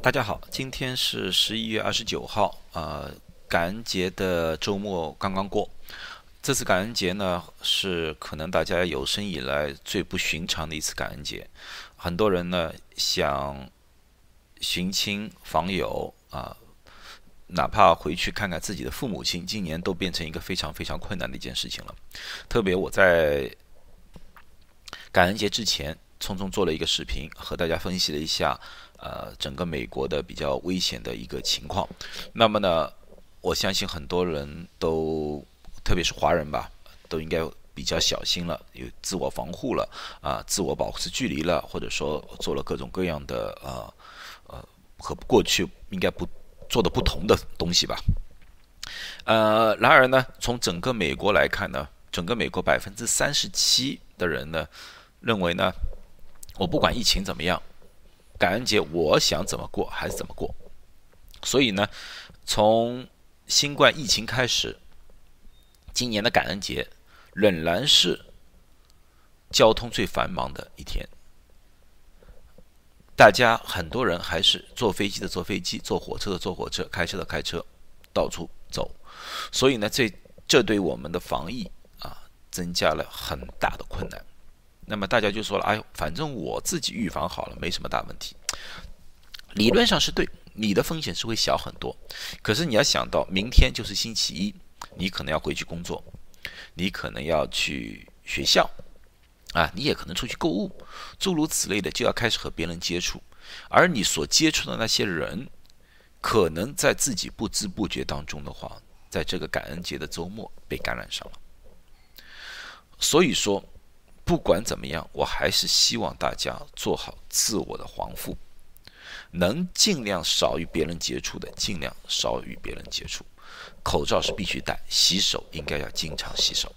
大家好，今天是十一月二十九号，呃，感恩节的周末刚刚过。这次感恩节呢，是可能大家有生以来最不寻常的一次感恩节。很多人呢想寻亲访友啊，哪怕回去看看自己的父母亲，今年都变成一个非常非常困难的一件事情了。特别我在感恩节之前，匆匆做了一个视频，和大家分析了一下。呃，整个美国的比较危险的一个情况，那么呢，我相信很多人都，特别是华人吧，都应该比较小心了，有自我防护了，啊，自我保持距离了，或者说做了各种各样的呃呃和过去应该不做的不同的东西吧。呃，然而呢，从整个美国来看呢，整个美国百分之三十七的人呢，认为呢，我不管疫情怎么样。感恩节，我想怎么过还是怎么过。所以呢，从新冠疫情开始，今年的感恩节仍然是交通最繁忙的一天。大家很多人还是坐飞机的坐飞机，坐火车的坐火车，开车的开车，到处走。所以呢，这这对我们的防疫啊，增加了很大的困难。那么大家就说了，哎，反正我自己预防好了，没什么大问题。理论上是对，你的风险是会小很多。可是你要想到，明天就是星期一，你可能要回去工作，你可能要去学校，啊，你也可能出去购物，诸如此类的，就要开始和别人接触。而你所接触的那些人，可能在自己不知不觉当中的话，在这个感恩节的周末被感染上了。所以说。不管怎么样，我还是希望大家做好自我的防护，能尽量少与别人接触的，尽量少与别人接触。口罩是必须戴，洗手应该要经常洗手。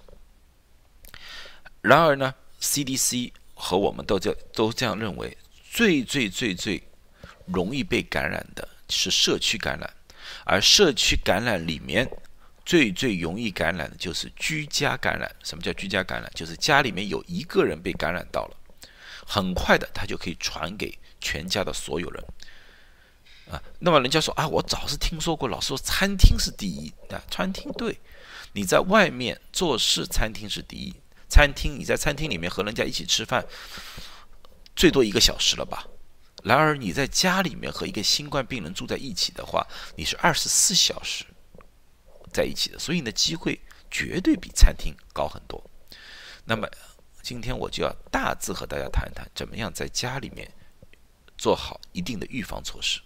然而呢，CDC 和我们都这都这样认为，最最最最容易被感染的是社区感染，而社区感染里面。最最容易感染的就是居家感染。什么叫居家感染？就是家里面有一个人被感染到了，很快的他就可以传给全家的所有人。啊，那么人家说啊，我早是听说过，老师说餐厅是第一啊，餐厅对，你在外面做事，餐厅是第一。餐厅你在餐厅里面和人家一起吃饭，最多一个小时了吧？然而你在家里面和一个新冠病人住在一起的话，你是二十四小时。在一起的，所以呢，机会绝对比餐厅高很多。那么，今天我就要大致和大家谈一谈，怎么样在家里面做好一定的预防措施。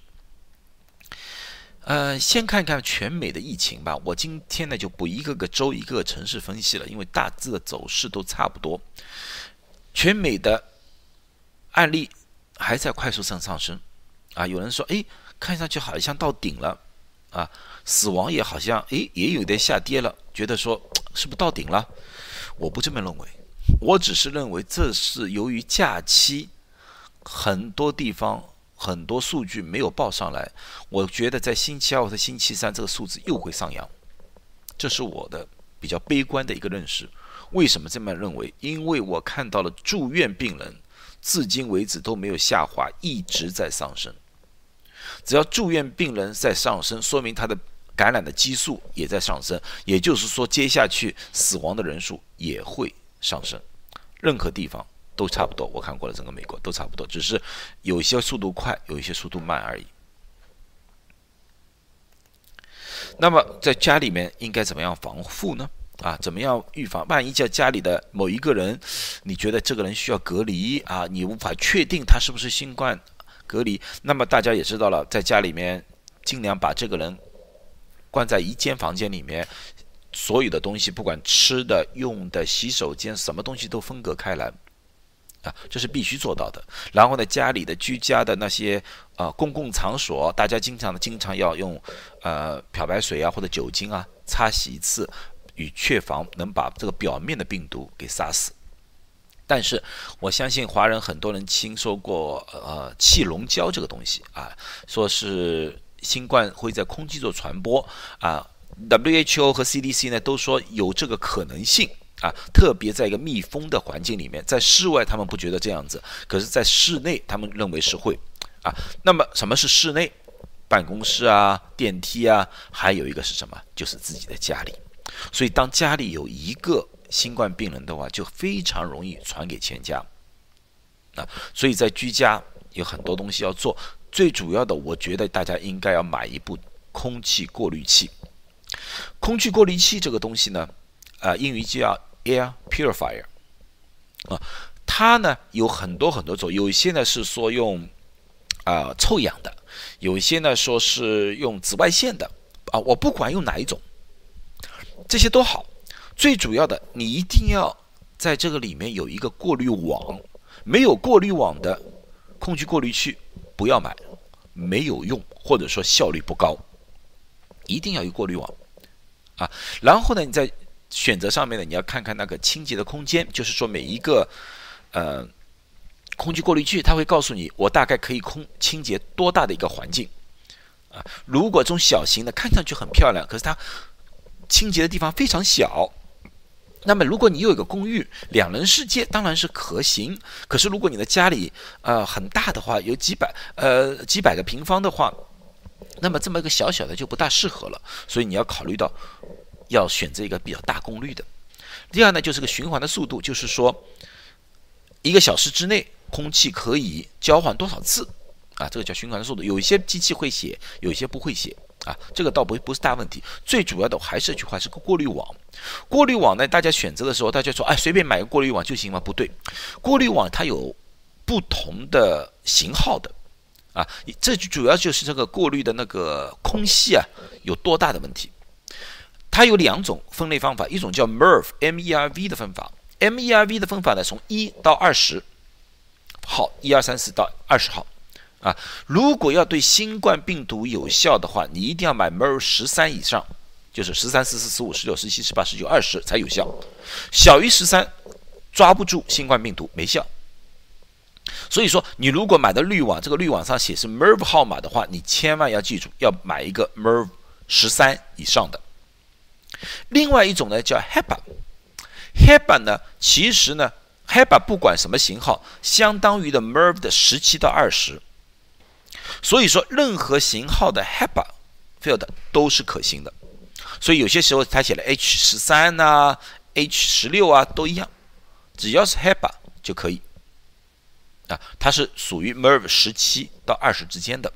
呃，先看看全美的疫情吧。我今天呢就不一个个州、一个个城市分析了，因为大致的走势都差不多。全美的案例还在快速上上升啊！有人说，哎，看上去好像到顶了。啊，死亡也好像诶也有点下跌了，觉得说是不是到顶了？我不这么认为，我只是认为这是由于假期很多地方很多数据没有报上来，我觉得在星期二或者星期三这个数字又会上扬，这是我的比较悲观的一个认识。为什么这么认为？因为我看到了住院病人至今为止都没有下滑，一直在上升。只要住院病人在上升，说明他的感染的基数也在上升，也就是说，接下去死亡的人数也会上升。任何地方都差不多，我看过了，整个美国都差不多，只是有些速度快，有一些速度慢而已。那么在家里面应该怎么样防护呢？啊，怎么样预防？万一叫家里的某一个人，你觉得这个人需要隔离啊，你无法确定他是不是新冠？隔离，那么大家也知道了，在家里面尽量把这个人关在一间房间里面，所有的东西，不管吃的、用的、洗手间，什么东西都分隔开来，啊，这是必须做到的。然后呢，家里的居家的那些呃公共场所，大家经常经常要用呃漂白水啊或者酒精啊擦洗一次，以确防能把这个表面的病毒给杀死。但是我相信华人很多人听说过呃气溶胶这个东西啊，说是新冠会在空气中传播啊，WHO 和 CDC 呢都说有这个可能性啊，特别在一个密封的环境里面，在室外他们不觉得这样子，可是在室内他们认为是会啊。那么什么是室内？办公室啊，电梯啊，还有一个是什么？就是自己的家里。所以当家里有一个新冠病人的话，就非常容易传给全家。啊，所以在居家有很多东西要做，最主要的，我觉得大家应该要买一部空气过滤器。空气过滤器这个东西呢，啊，英语叫 air purifier。啊，它呢有很多很多种，有些呢是说用啊臭氧的，有些呢说是用紫外线的，啊，我不管用哪一种，这些都好。最主要的，你一定要在这个里面有一个过滤网，没有过滤网的空气过滤器不要买，没有用或者说效率不高，一定要有过滤网啊。然后呢，你在选择上面呢，你要看看那个清洁的空间，就是说每一个，呃，空气过滤器，它会告诉你我大概可以空清洁多大的一个环境，啊，如果这种小型的看上去很漂亮，可是它清洁的地方非常小，那么如果你有一个公寓两人世界，当然是可行。可是如果你的家里呃很大的话，有几百呃几百个平方的话，那么这么一个小小的就不大适合了，所以你要考虑到。要选择一个比较大功率的。第二呢，就是个循环的速度，就是说一个小时之内空气可以交换多少次啊？这个叫循环的速度。有一些机器会写，有一些不会写啊。这个倒不不是大问题。最主要的还是一句话，是个过滤网。过滤网呢，大家选择的时候，大家说，哎，随便买个过滤网就行吗？不对，过滤网它有不同的型号的啊。这主要就是这个过滤的那个空隙啊有多大的问题。它有两种分类方法，一种叫 MERV，M-E-R-V 的分法，M-E-R-V 的分法呢，从一到二十号，一二三四到二十号，啊，如果要对新冠病毒有效的话，你一定要买 MERV 十三以上，就是十三、十四、十五、十六、十七、十八、十九、二十才有效，小于十三抓不住新冠病毒，没效。所以说，你如果买的滤网，这个滤网上写是 MERV 号码的话，你千万要记住，要买一个 MERV 十三以上的。另外一种呢叫 HEPA，HEPA 呢其实呢 HEPA 不管什么型号，相当于的 MERV 的十七到二十，所以说任何型号的 HEPA field 都是可行的，所以有些时候它写了 H 十三呐、H 十六啊都一样，只要是 HEPA 就可以。啊，它是属于 MERV 十七到二十之间的。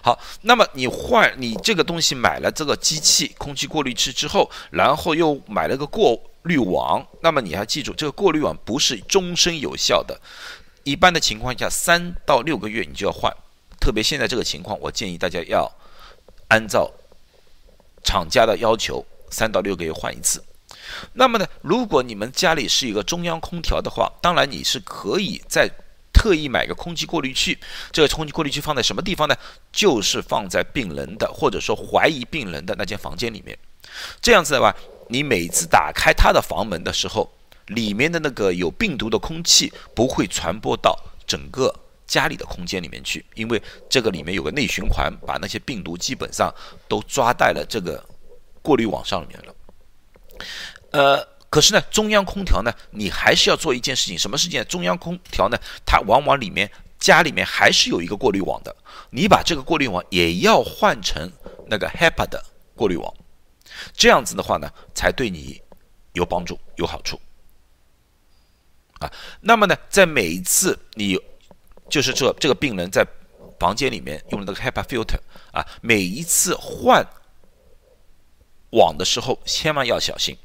好，那么你换你这个东西买了这个机器空气过滤器之后，然后又买了个过滤网，那么你要记住，这个过滤网不是终身有效的，一般的情况下三到六个月你就要换，特别现在这个情况，我建议大家要按照厂家的要求，三到六个月换一次。那么呢，如果你们家里是一个中央空调的话，当然你是可以在。特意买个空气过滤器，这个空气过滤器放在什么地方呢？就是放在病人的或者说怀疑病人的那间房间里面。这样子的话，你每次打开他的房门的时候，里面的那个有病毒的空气不会传播到整个家里的空间里面去，因为这个里面有个内循环，把那些病毒基本上都抓在了这个过滤网上面了。呃。可是呢，中央空调呢，你还是要做一件事情，什么事情？中央空调呢，它往往里面家里面还是有一个过滤网的，你把这个过滤网也要换成那个 HEPA 的过滤网，这样子的话呢，才对你有帮助、有好处啊。那么呢，在每一次你就是这这个病人在房间里面用的那个 HEPA filter 啊，每一次换网的时候，千万要小心。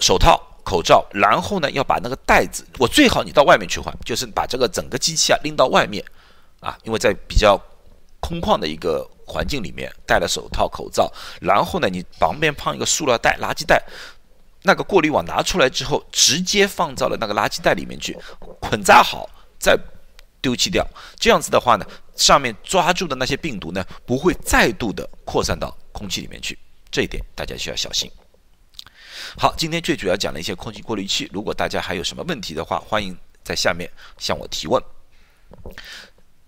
手套、口罩，然后呢，要把那个袋子，我最好你到外面去换，就是把这个整个机器啊拎到外面，啊，因为在比较空旷的一个环境里面，戴了手套、口罩，然后呢，你旁边放一个塑料袋、垃圾袋，那个过滤网拿出来之后，直接放到了那个垃圾袋里面去，捆扎好，再丢弃掉。这样子的话呢，上面抓住的那些病毒呢，不会再度的扩散到空气里面去，这一点大家需要小心。好，今天最主要讲了一些空气过滤器。如果大家还有什么问题的话，欢迎在下面向我提问。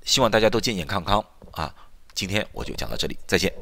希望大家都健健康康啊！今天我就讲到这里，再见。